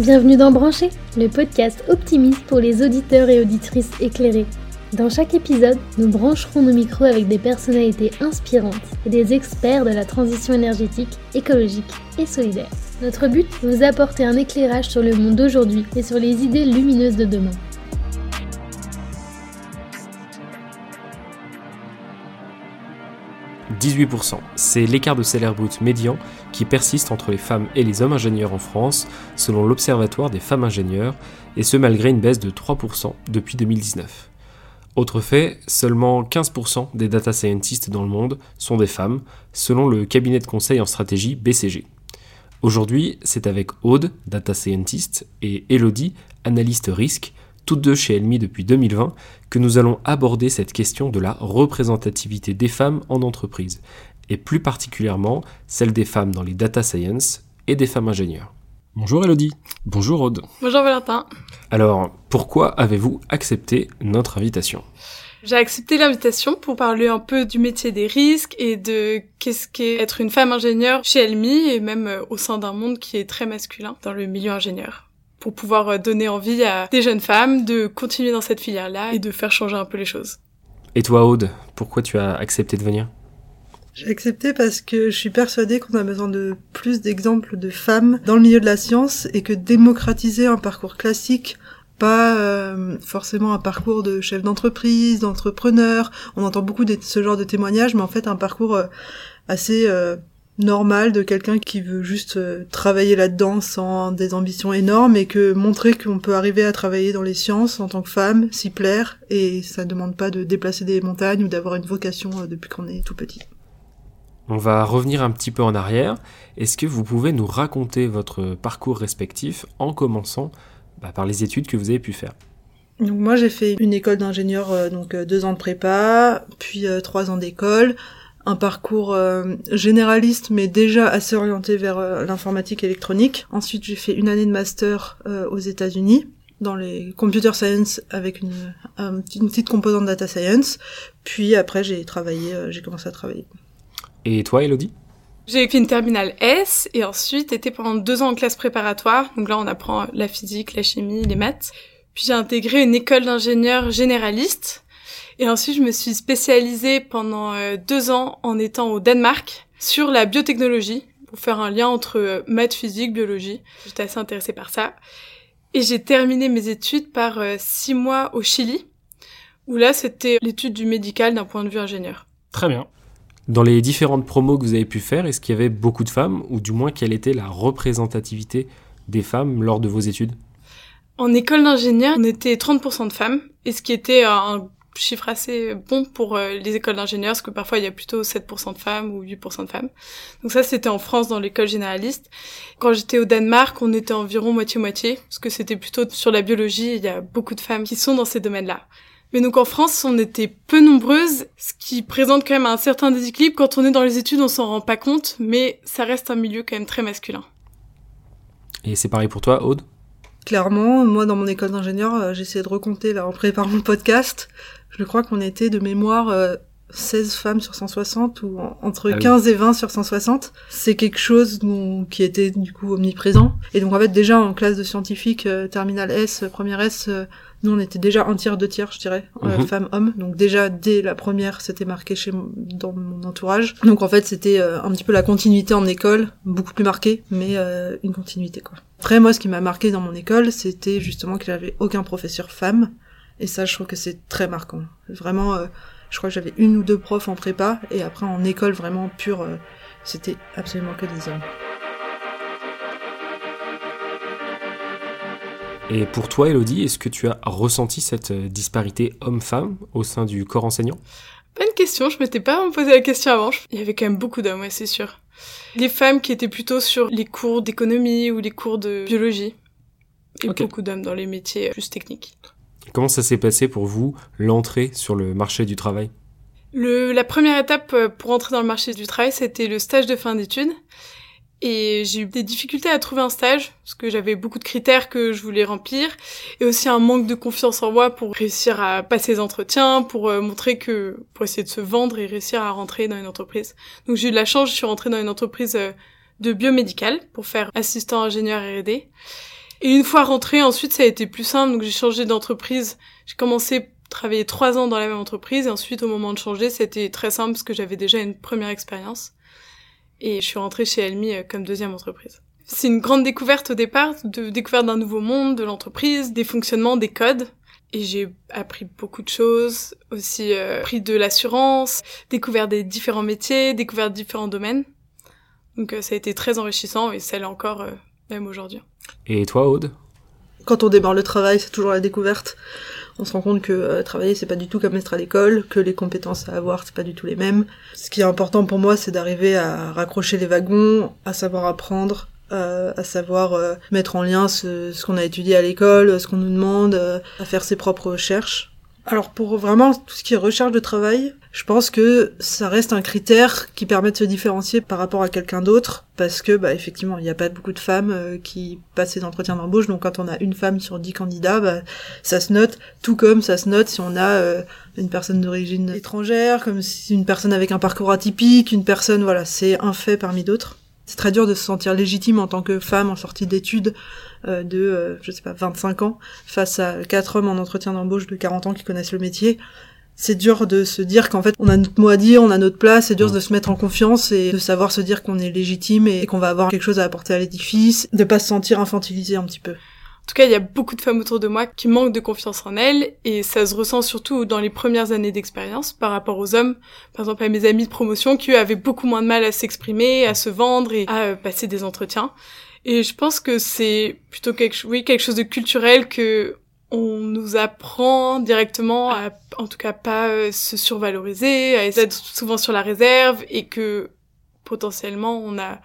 Bienvenue dans Brancher, le podcast optimiste pour les auditeurs et auditrices éclairés. Dans chaque épisode, nous brancherons nos micros avec des personnalités inspirantes et des experts de la transition énergétique, écologique et solidaire. Notre but, vous apporter un éclairage sur le monde d'aujourd'hui et sur les idées lumineuses de demain. 18%. C'est l'écart de salaire brut médian qui persiste entre les femmes et les hommes ingénieurs en France, selon l'Observatoire des femmes ingénieurs, et ce malgré une baisse de 3% depuis 2019. Autre fait, seulement 15% des data scientists dans le monde sont des femmes, selon le cabinet de conseil en stratégie BCG. Aujourd'hui, c'est avec Aude, data scientist, et Elodie, analyste risque, toutes deux chez Elmi depuis 2020, que nous allons aborder cette question de la représentativité des femmes en entreprise, et plus particulièrement celle des femmes dans les data science et des femmes ingénieurs. Bonjour Elodie. Bonjour Aude. Bonjour Valentin. Alors, pourquoi avez-vous accepté notre invitation? J'ai accepté l'invitation pour parler un peu du métier des risques et de qu'est-ce qu'est être une femme ingénieure chez Elmi et même euh, au sein d'un monde qui est très masculin dans le milieu ingénieur pour pouvoir euh, donner envie à des jeunes femmes de continuer dans cette filière-là et de faire changer un peu les choses. Et toi, Aude, pourquoi tu as accepté de venir? J'ai accepté parce que je suis persuadée qu'on a besoin de plus d'exemples de femmes dans le milieu de la science et que démocratiser un parcours classique, pas euh, forcément un parcours de chef d'entreprise, d'entrepreneur, on entend beaucoup de ce genre de témoignages, mais en fait un parcours euh, assez normal de quelqu'un qui veut juste euh, travailler là-dedans sans des ambitions énormes et que montrer qu'on peut arriver à travailler dans les sciences en tant que femme, s'y plaire et ça ne demande pas de déplacer des montagnes ou d'avoir une vocation euh, depuis qu'on est tout petit. On va revenir un petit peu en arrière. Est-ce que vous pouvez nous raconter votre parcours respectif en commençant bah, par les études que vous avez pu faire? Donc moi j'ai fait une école d'ingénieur, euh, donc deux ans de prépa, puis trois ans d'école, un parcours euh, généraliste mais déjà assez orienté vers euh, l'informatique électronique. Ensuite, j'ai fait une année de master euh, aux États-Unis dans les computer science avec une, une petite composante data science. Puis après, j'ai travaillé, j'ai commencé à travailler. Et toi, Elodie? J'ai fait une terminale S et ensuite été pendant deux ans en classe préparatoire. Donc là, on apprend la physique, la chimie, les maths. Puis j'ai intégré une école d'ingénieur généraliste et ensuite, je me suis spécialisée pendant euh, deux ans en étant au Danemark sur la biotechnologie pour faire un lien entre euh, maths, physique, biologie. J'étais assez intéressée par ça. Et j'ai terminé mes études par euh, six mois au Chili, où là, c'était l'étude du médical d'un point de vue ingénieur. Très bien. Dans les différentes promos que vous avez pu faire, est-ce qu'il y avait beaucoup de femmes, ou du moins quelle était la représentativité des femmes lors de vos études? En école d'ingénieur, on était 30% de femmes, et ce qui était un chiffre assez bon pour euh, les écoles d'ingénieurs, parce que parfois il y a plutôt 7% de femmes ou 8% de femmes. Donc ça, c'était en France dans l'école généraliste. Quand j'étais au Danemark, on était environ moitié-moitié, parce que c'était plutôt sur la biologie, il y a beaucoup de femmes qui sont dans ces domaines-là. Mais donc en France, on était peu nombreuses, ce qui présente quand même un certain déséquilibre. Quand on est dans les études, on s'en rend pas compte, mais ça reste un milieu quand même très masculin. Et c'est pareil pour toi, Aude? Clairement, moi dans mon école d'ingénieur, euh, j'essayais de recompter là en préparant le podcast. Je crois qu'on était de mémoire 16 euh, femmes sur 160 ou entre 15 ah et 20 sur 160. C'est quelque chose qui était du coup omniprésent. Et donc en fait déjà en classe de scientifique, euh, terminale S, première S, nous on était déjà un tiers, deux tiers je dirais, mhm. femmes, hommes. Donc déjà dès la première c'était marqué chez dans mon entourage. Donc en fait c'était un petit peu la continuité en école, beaucoup plus marquée, mais une continuité quoi. Après, moi, ce qui m'a marqué dans mon école, c'était justement qu'il n'y avait aucun professeur femme. Et ça, je trouve que c'est très marquant. Vraiment, euh, je crois que j'avais une ou deux profs en prépa, et après en école vraiment pure, euh, c'était absolument que des hommes. Et pour toi, Elodie, est-ce que tu as ressenti cette euh, disparité homme-femme au sein du corps enseignant? Bonne question, je m'étais pas posé la question avant. Il y avait quand même beaucoup d'hommes, ouais, c'est sûr. Les femmes qui étaient plutôt sur les cours d'économie ou les cours de biologie. Et beaucoup d'hommes dans les métiers plus techniques. Comment ça s'est passé pour vous, l'entrée sur le marché du travail? Le, La première étape euh, pour entrer dans le marché du travail, c'était le stage de fin d'études. Et j'ai eu des difficultés à trouver un stage, parce que j'avais beaucoup de critères que je voulais remplir, et aussi un manque de confiance en moi pour réussir à passer les entretiens, pour euh, montrer que, pour essayer de se vendre et réussir à rentrer dans une entreprise. Donc j'ai eu de la chance, je suis rentrée dans une entreprise euh, de biomédical pour faire assistant ingénieur R&D. Et une fois rentrée, ensuite, ça a été plus simple. Donc, j'ai changé d'entreprise. J'ai commencé à travailler trois ans dans la même entreprise. Et ensuite, au moment de changer, c'était très simple parce que j'avais déjà une première expérience. Et je suis rentrée chez Elmi euh, comme deuxième entreprise. C'est une grande découverte au départ, de découverte d'un nouveau monde, de l'entreprise, des fonctionnements, des codes. Et j'ai appris beaucoup de choses, aussi euh, appris de l'assurance, découvert des différents métiers, découvert différents domaines. Donc euh, ça a été très enrichissant et ça l'est encore euh, même aujourd'hui. Et toi, Aude? Quand on démarre le travail, c'est toujours la découverte. On se rend compte que euh, travailler c'est pas du tout comme être à l'école, que les compétences à avoir c'est pas du tout les mêmes. Ce qui est important pour moi, c'est d'arriver à raccrocher les wagons, à savoir apprendre, euh, à savoir euh, mettre en lien ce, ce qu'on a étudié à l'école, ce qu'on nous demande, euh, à faire ses propres recherches. Alors pour vraiment tout ce qui est recherche de travail, je pense que ça reste un critère qui permet de se différencier par rapport à quelqu'un d'autre, parce que bah effectivement il n'y a pas beaucoup de femmes euh, qui passent ces entretiens d'embauche, donc quand on a une femme sur dix candidats, bah, ça se note, tout comme ça se note si on a euh, une personne d'origine étrangère, comme si une personne avec un parcours atypique, une personne voilà, c'est un fait parmi d'autres. C'est très dur de se sentir légitime en tant que femme en sortie d'études euh, de, euh, je sais pas, 25 ans, face à quatre hommes en entretien d'embauche de 40 ans qui connaissent le métier. C'est dur de se dire qu'en fait on a notre mot à dire, on a notre place, c'est dur de se mettre en confiance et de savoir se dire qu'on est légitime et qu'on va avoir quelque chose à apporter à l'édifice, de pas se sentir infantilisé un petit peu. En tout cas, il y a beaucoup de femmes autour de moi qui manquent de confiance en elles, et ça se ressent surtout dans les premières années d'expérience par rapport aux hommes. Par exemple, à mes amis de promotion qui, eux, avaient beaucoup moins de mal à s'exprimer, à se vendre et à euh, passer des entretiens. Et je pense que c'est plutôt quelque, oui, quelque chose de culturel que on nous apprend directement à, en tout cas, pas euh, se survaloriser, à être souvent sur la réserve, et que potentiellement on a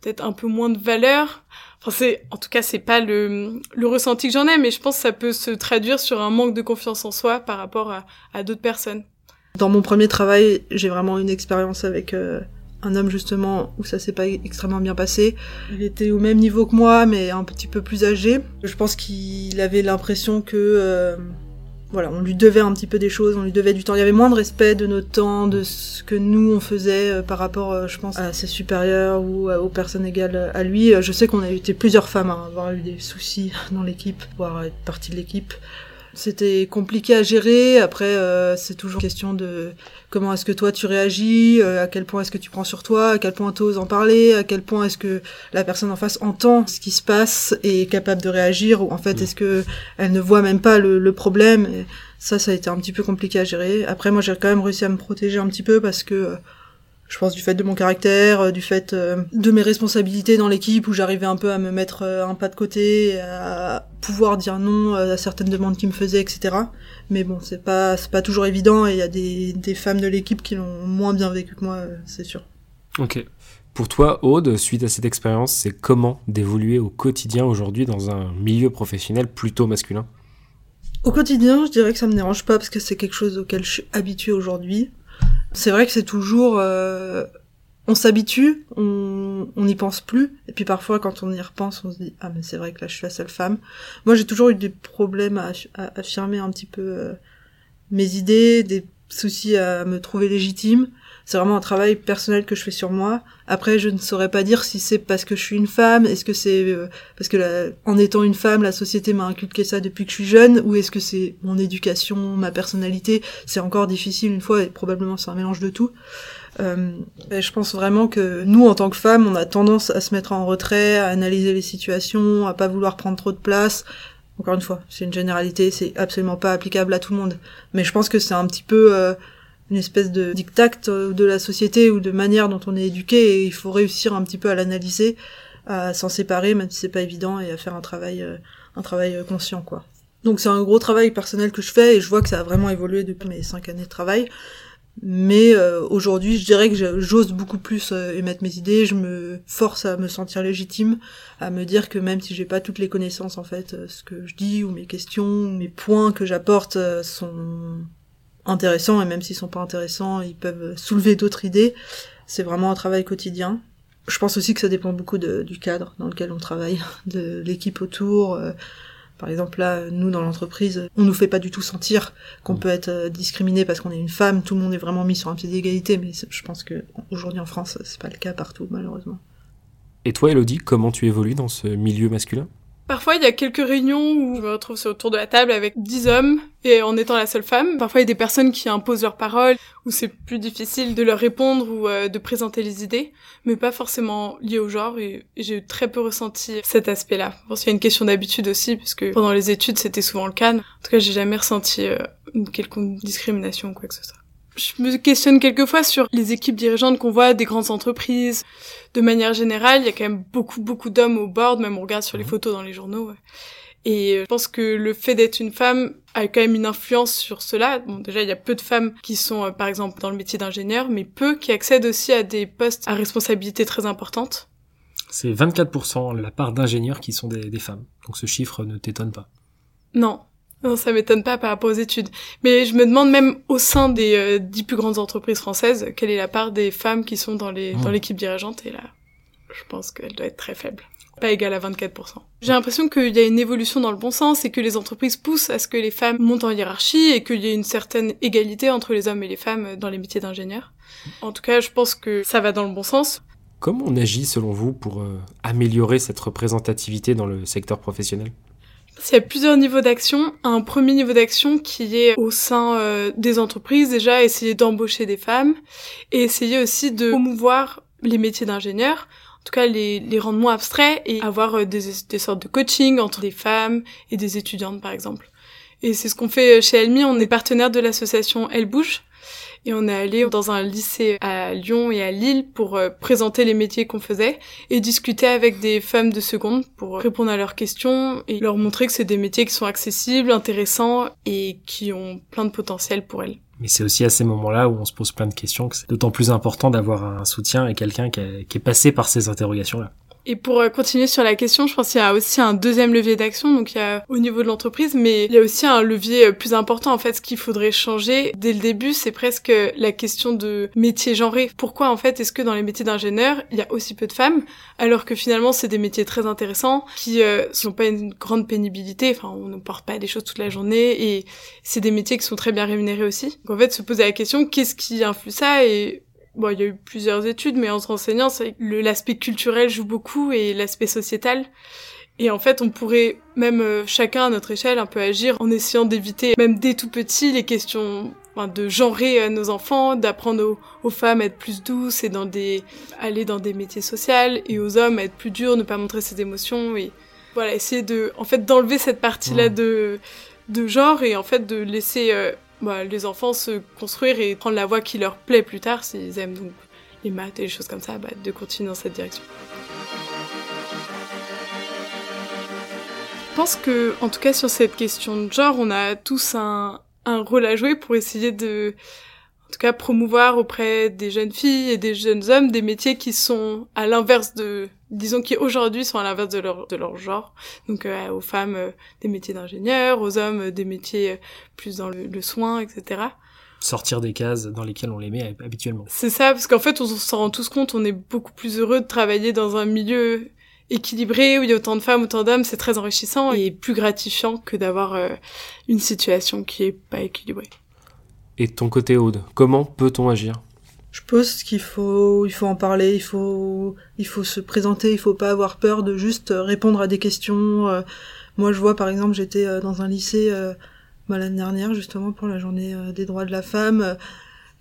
peut-être un peu moins de valeur. En tout cas, c'est pas le, ressenti que j'en ai, mais je pense que ça peut se traduire sur un manque de confiance en soi par rapport à, à d'autres personnes. Dans mon premier travail, j'ai vraiment une expérience avec euh, un homme justement où ça s'est pas extrêmement bien passé. Il était au même niveau que moi, mais un petit peu plus âgé. Je pense qu'il avait l'impression que euh, voilà, on lui devait un petit peu des choses, on lui devait du temps. Il y avait moins de respect de notre temps, de ce que nous on faisait euh, par rapport, euh, je pense, à ses supérieurs ou aux personnes égales à lui. Je sais qu'on a été plusieurs femmes à avoir eu des soucis dans l'équipe, voire être partie de l'équipe. C'était compliqué à gérer. Après, euh, c'est toujours question de comment est-ce que toi tu réagis, euh, à quel point est-ce que tu prends sur toi, à quel point tu oses en parler, à quel point est-ce que la personne en face entend ce qui se passe et est capable de réagir, ou en fait est-ce que elle ne voit même pas le, le problème. Et ça, ça a été un petit peu compliqué à gérer. Après, moi, j'ai quand même réussi à me protéger un petit peu parce que euh, je pense du fait de mon caractère, euh, du fait euh, de mes responsabilités dans l'équipe où j'arrivais un peu à me mettre euh, un pas de côté, à pouvoir dire non à certaines demandes qui me faisaient, etc. Mais bon, c'est pas c'est pas toujours évident et il y a des, des femmes de l'équipe qui l'ont moins bien vécu que moi, c'est sûr. Ok. Pour toi, Aude, suite à cette expérience, c'est comment d'évoluer au quotidien aujourd'hui dans un milieu professionnel plutôt masculin? Au quotidien, je dirais que ça me dérange pas parce que c'est quelque chose auquel je suis habituée aujourd'hui. C'est vrai que c'est toujours... Euh, on s'habitue, on n'y pense plus, et puis parfois quand on y repense, on se dit ah mais c'est vrai que là je suis la seule femme. Moi j'ai toujours eu des problèmes à, affirmer un petit peu euh, mes idées, des soucis à me trouver légitime. C'est vraiment un travail personnel que je fais sur moi. Après, je ne saurais pas dire si c'est parce que je suis une femme, est-ce que c'est euh, parce que en étant une femme, la société m'a inculqué ça depuis que je suis jeune, ou est-ce que c'est mon éducation, ma personnalité? C'est encore difficile une fois, et probablement c'est un mélange de tout. Euh, je pense vraiment que nous, en tant que femmes, on a tendance à se mettre en retrait, à analyser les situations, à pas vouloir prendre trop de place. Encore une fois, c'est une généralité, c'est absolument pas applicable à tout le monde. Mais je pense que c'est un petit peu euh, une espèce de dictat de la société ou de manière dont on est éduqué et il faut réussir un petit peu à l'analyser, à s'en séparer, même si c'est pas évident, et à faire un travail, euh, un travail conscient, quoi. Donc c'est un gros travail personnel que je fais et je vois que ça a vraiment évolué depuis mes cinq années de travail. Mais euh, aujourd'hui, je dirais que j'ose beaucoup plus euh, émettre mes idées. Je me force à me sentir légitime, à me dire que même si j'ai pas toutes les connaissances, en fait, euh, ce que je dis ou mes questions, mes points que j'apporte euh, sont intéressants et même s'ils sont pas intéressants, ils peuvent soulever d'autres idées. C'est vraiment un travail quotidien. Je pense aussi que ça dépend beaucoup de, du cadre dans lequel on travaille, de l'équipe autour. Euh, par exemple, là, nous, dans l'entreprise, on nous fait pas du tout sentir qu'on peut être discriminé parce qu'on est une femme. Tout le monde est vraiment mis sur un pied d'égalité, mais je pense que aujourd'hui en France, c'est pas le cas partout, malheureusement. Et toi, Elodie, comment tu évolues dans ce milieu masculin? Parfois, il y a quelques réunions où je me retrouve autour de la table avec dix hommes et en étant la seule femme. Parfois, il y a des personnes qui imposent leurs paroles où c'est plus difficile de leur répondre ou euh, de présenter les idées, mais pas forcément lié au genre et, j'ai très peu ressenti cet aspect-là. Bon, qu'il y a une question d'habitude aussi parce que pendant les études, c'était souvent le cas. En tout cas, j'ai jamais ressenti euh, une quelconque discrimination ou quoi que ce soit je me questionne quelquefois sur les équipes dirigeantes qu'on voit des grandes entreprises. De manière générale, il y a quand même beaucoup, beaucoup d'hommes au board, même on regarde sur les mhm. photos dans les journaux. Et euh, je pense que le fait d'être une femme a quand même une influence sur cela. Bon, déjà, il y a peu de femmes qui sont, euh, par exemple, dans le métier d'ingénieur, mais peu qui accèdent aussi à des postes à responsabilité très importante. C'est 24% la part d'ingénieurs qui sont des, des femmes. Donc ce chiffre ne t'étonne pas. Non, non, ça m'étonne pas par rapport aux études. Mais je me demande même au sein des euh, dix plus grandes entreprises françaises, quelle est la part des femmes qui sont dans les dans l'équipe dirigeante. Et là, je pense qu'elle doit être très faible. Pas égale à 24%. J'ai l'impression qu'il y a une évolution dans le bon sens et que les entreprises poussent à ce que les femmes montent en hiérarchie et qu'il y ait une certaine égalité entre les hommes et les femmes dans les métiers d'ingénieur. En tout cas, je pense que ça va dans le bon sens. Comment on agit selon vous pour euh, améliorer cette représentativité dans le secteur professionnel? Il y a plusieurs niveaux d'action. Un premier niveau d'action qui est au sein euh, des entreprises, déjà essayer d'embaucher des femmes et essayer aussi de promouvoir les métiers d'ingénieur, en tout cas les, les rendre moins abstraits et avoir euh, des, des sortes de coaching entre des femmes et des étudiantes par exemple. Et c'est ce qu'on fait chez Elmi, on est partenaire de l'association Elle Bouge, et on est allé dans un lycée à Lyon et à Lille pour euh, présenter les métiers qu'on faisait et discuter avec des femmes de seconde pour répondre à leurs questions et leur montrer que c'est des métiers qui sont accessibles, intéressants et qui ont plein de potentiel pour elles. Mais c'est aussi à ces moments-là où on se pose plein de questions que c'est d'autant plus important d'avoir un soutien et quelqu'un qui, qui est passé par ces interrogations-là. Et pour euh, continuer sur la question, je pense qu'il y a aussi un deuxième levier d'action, donc il y a au niveau de l'entreprise, mais il y a aussi un levier euh, plus important. En fait, ce qu'il faudrait changer dès le début, c'est presque la question de métier genré. Pourquoi en fait est-ce que dans les métiers d'ingénieur, il y a aussi peu de femmes, alors que finalement c'est des métiers très intéressants qui euh, sont pas une grande pénibilité. Enfin, on ne porte pas des choses toute la journée et c'est des métiers qui sont très bien rémunérés aussi. Donc en fait, se poser la question qu'est-ce qui influe ça et bon, il y a eu plusieurs études, mais en se renseignant, l'aspect culturel joue beaucoup et l'aspect sociétal. Et en fait, on pourrait même euh, chacun à notre échelle un peu agir en essayant d'éviter, même dès tout petit, les questions enfin, de genrer à nos enfants, d'apprendre aux, femmes à être plus douces et dans des aller dans des métiers sociaux et aux hommes à être plus durs, ne pas montrer ses émotions et voilà essayer de en fait d'enlever cette partie-là de de genre et en fait de laisser euh, bah, les enfants se construire et prendre la voie qui leur plaît plus tard, s'ils aiment donc les maths et les choses comme ça, bah, de continuer dans cette direction. Je pense que, en tout cas, sur cette question de genre, on a tous un, un rôle à jouer pour essayer de, en tout cas, promouvoir auprès des jeunes filles et des jeunes hommes des métiers qui sont à l'inverse de disons qui aujourd'hui sont à l'inverse de leur de leur genre. Donc euh, aux femmes euh, des métiers d'ingénieur aux hommes euh, des métiers plus dans le, soin etc sortir des cases dans lesquelles on les met habituellement. C'est ça parce qu'en fait on s'en rend tous compte on est beaucoup plus heureux de travailler dans un milieu équilibré où il y a autant de femmes autant d'hommes c'est très enrichissant et plus gratifiant que d'avoir une situation qui est pas équilibrée et ton côté Aude comment peut-on agir? Je pense qu'il faut, il faut en parler, il faut, il faut se présenter, il faut pas avoir peur de juste répondre à des questions. Euh. Moi, je vois, par exemple, j'étais euh, dans un lycée euh, bah, l'année dernière, justement, pour la journée des droits de la femme,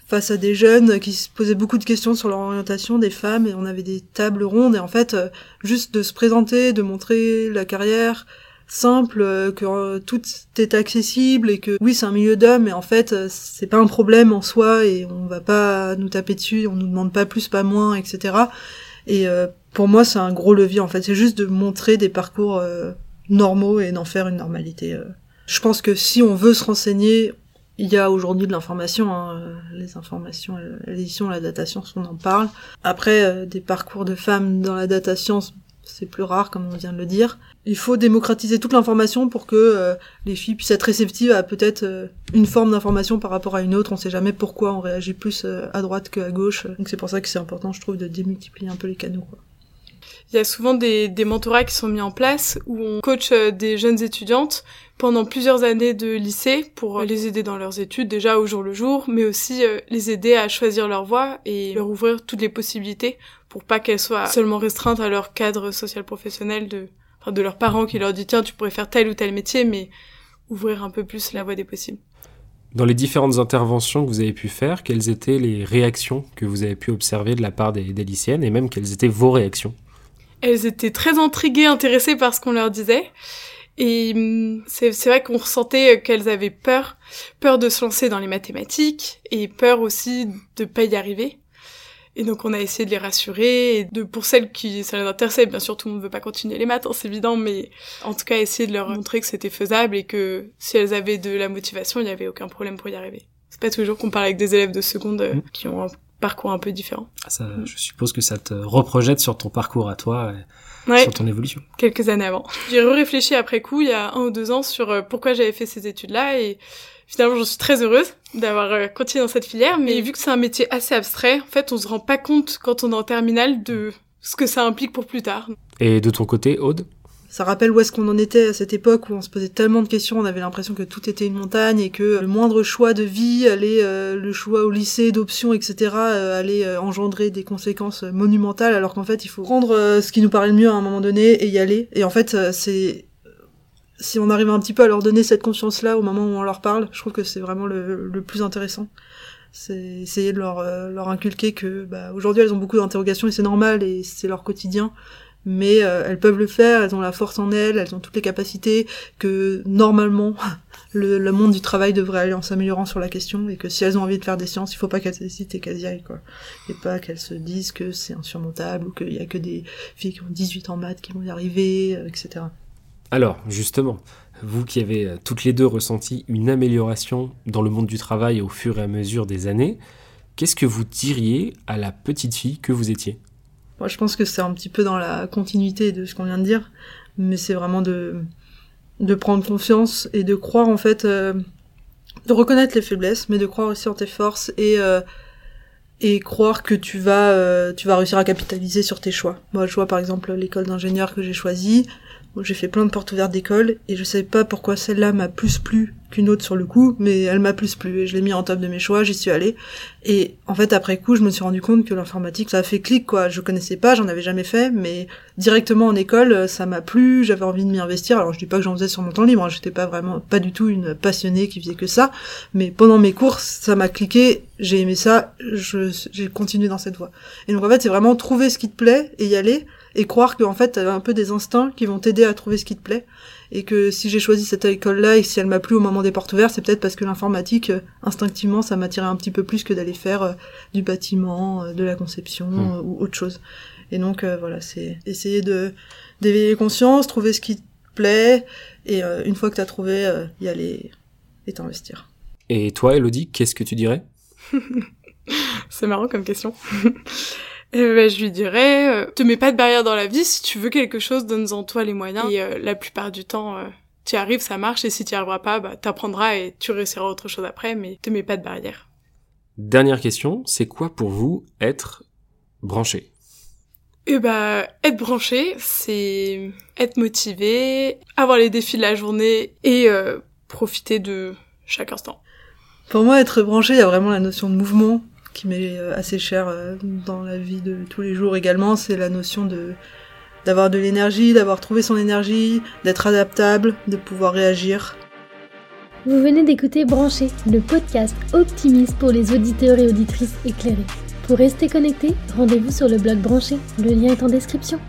face à des jeunes qui se posaient beaucoup de questions sur leur orientation des femmes, et on avait des tables rondes, et en fait, juste de se présenter, de montrer la carrière, simple, euh, que euh, tout est accessible et que oui c'est un milieu d'hommes mais en fait euh, c'est pas un problème en soi et on va pas nous taper dessus, on nous demande pas plus, pas moins, etc. Et pour moi c'est un gros levier en fait, c'est juste de montrer des parcours normaux et d'en faire une normalité. Je pense que si on veut se renseigner, il y a aujourd'hui de l'information, hein, les informations, l'édition, la datation, on en parle. Après, des parcours de femmes dans la datation, c'est plus rare comme on vient de le dire. Il faut démocratiser toute l'information pour que euh, les filles puissent être réceptives à peut-être euh, une forme d'information par rapport à une autre. On sait jamais pourquoi on réagit plus euh, à droite qu'à gauche. Donc c'est pour ça que c'est important, je trouve, de démultiplier un peu les canaux. Il y a souvent des, des mentorats qui sont mis en place où on coach des jeunes étudiantes pendant plusieurs années de lycée pour les aider dans leurs études déjà au jour le jour, mais aussi les aider à choisir leur voie et leur ouvrir toutes les possibilités pour pas qu'elles soient seulement restreintes à leur cadre social professionnel de de leurs parents qui leur dit tiens tu pourrais faire tel ou tel métier, mais ouvrir un peu plus la voie des possibles. Dans les différentes interventions que vous avez pu faire, quelles étaient les réactions que vous avez pu observer de la part des, des lycéennes et même quelles étaient vos réactions? Elles étaient très intriguées, intéressées par ce qu'on leur disait. Et hum, c'est vrai qu'on ressentait qu'elles avaient peur, peur de se lancer dans les mathématiques et peur aussi de pas y arriver. Et donc on a essayé de les rassurer, et de pour celles qui ça les intéressait, bien sûr tout le monde veut pas continuer les maths, hein, c'est évident, mais en tout cas essayer de leur montrer que c'était faisable et que si elles avaient de la motivation, il n'y avait aucun problème pour y arriver. C'est pas toujours qu'on parle avec des élèves de seconde euh, mm. qui ont un parcours un peu différent. Ah, ça, mm. Je suppose que ça te reprojette sur ton parcours à toi. Et... sur ton évolution. Quelques années avant. J'ai réfléchi après coup, il y a un ou deux ans, sur euh, pourquoi j'avais fait ces études-là et finalement, je suis très heureuse d'avoir euh, continué dans cette filière, mais vu que c'est un métier assez abstrait, en fait, on se rend pas compte quand on est en terminale de ce que ça implique pour plus tard. Et de ton côté, Aude? Ça rappelle où est-ce qu'on en était à cette époque où on se posait tellement de questions, on avait l'impression que tout était une montagne et que le moindre choix de vie, allait, euh, le choix au lycée, d'options, etc., euh, allait engendrer des conséquences monumentales, alors qu'en fait il faut prendre ce qui nous paraît le mieux à un moment donné et y aller. Et en fait c'est si on arrive un petit peu à leur donner cette conscience-là au moment où on leur parle, je trouve que c'est vraiment le, le, plus intéressant. C'est essayer de leur, euh, leur inculquer que bah, aujourd'hui elles ont beaucoup d'interrogations et c'est normal et c'est leur quotidien, mais euh, elles peuvent le faire, elles ont la force en elles, elles ont toutes les capacités, que normalement le, le monde du travail devrait aller en s'améliorant sur la question et que si elles ont envie de faire des sciences, il faut pas qu'elles hésitent et qu'elles y aillent quoi, et pas qu'elles se disent que c'est insurmontable ou qu'il y a que des filles qui ont 18 ans en maths qui vont y arriver, euh, etc. Alors, justement, vous qui avez euh, toutes les deux ressenti une amélioration dans le monde du travail au fur et à mesure des années, qu'est-ce que vous diriez à la petite fille que vous étiez? Moi, je pense que c'est un petit peu dans la continuité de ce qu'on vient de dire, mais c'est vraiment de, de prendre confiance et de croire en fait, euh, de reconnaître les faiblesses, mais de croire aussi en tes forces et euh, et croire que tu vas tu vas réussir à capitaliser sur tes choix. Moi, je vois par exemple l'école d'ingénieur que j'ai choisie j'ai fait plein de portes ouvertes d'école et je savais pas pourquoi celle-là m'a plus plu qu'une autre sur le coup, mais elle m'a plus plu et je l'ai mis en top de mes choix, j'y suis allée. Et en fait, après coup, je me suis rendu compte que l'informatique, ça a fait clic, quoi. Je connaissais pas, j'en avais jamais fait, mais directement en école, ça m'a plu, j'avais envie de m'y investir. Alors, je dis pas que j'en faisais sur mon temps libre, hein. j'étais pas vraiment, pas du tout une passionnée qui faisait que ça, mais pendant mes cours, ça m'a cliqué, j'ai aimé ça, j'ai continué dans cette voie. Et donc, en fait, c'est vraiment trouver ce qui te plaît et y aller et croire qu'en fait t'as un peu des instincts qui vont t'aider à trouver ce qui te plaît. Et que si j'ai choisi cette école là et si elle m'a plu au moment des portes ouvertes c'est peut-être parce que l'informatique euh, instinctivement ça m'attirait un petit peu plus que d'aller faire euh, du bâtiment euh, de la conception hmm. ou autre chose. Et donc voilà c'est essayer de d'éveiller les consciences trouver ce qui te plaît et une fois que t'as trouvé y aller et t'investir. Et toi Elodie qu'est-ce que tu dirais? C'est marrant comme question eh ben, je lui dirais, euh, te mets pas de barrière dans la vie, si tu veux quelque chose, donne-en toi les moyens. Et euh, la plupart du temps, euh, tu y arrives, ça marche, et si tu y arriveras pas, bah, t'apprendras et tu réussiras autre chose après, mais te mets pas de barrière. Dernière question, c'est quoi pour vous être branché? Eh ben, être branché, c'est être motivé, avoir les défis de la journée et profiter de chaque instant. Pour moi, être branché, il y a vraiment la notion de mouvement qui m'est euh, assez cher euh, dans la vie de tous les jours également, c'est la notion de d'avoir de l'énergie, d'avoir trouvé son énergie, d'être adaptable, de pouvoir réagir. Vous venez d'écouter Brancher, le podcast optimiste pour les auditeurs et auditrices éclairés. Pour rester connecté, rendez-vous sur le blog Branché, le lien est en description.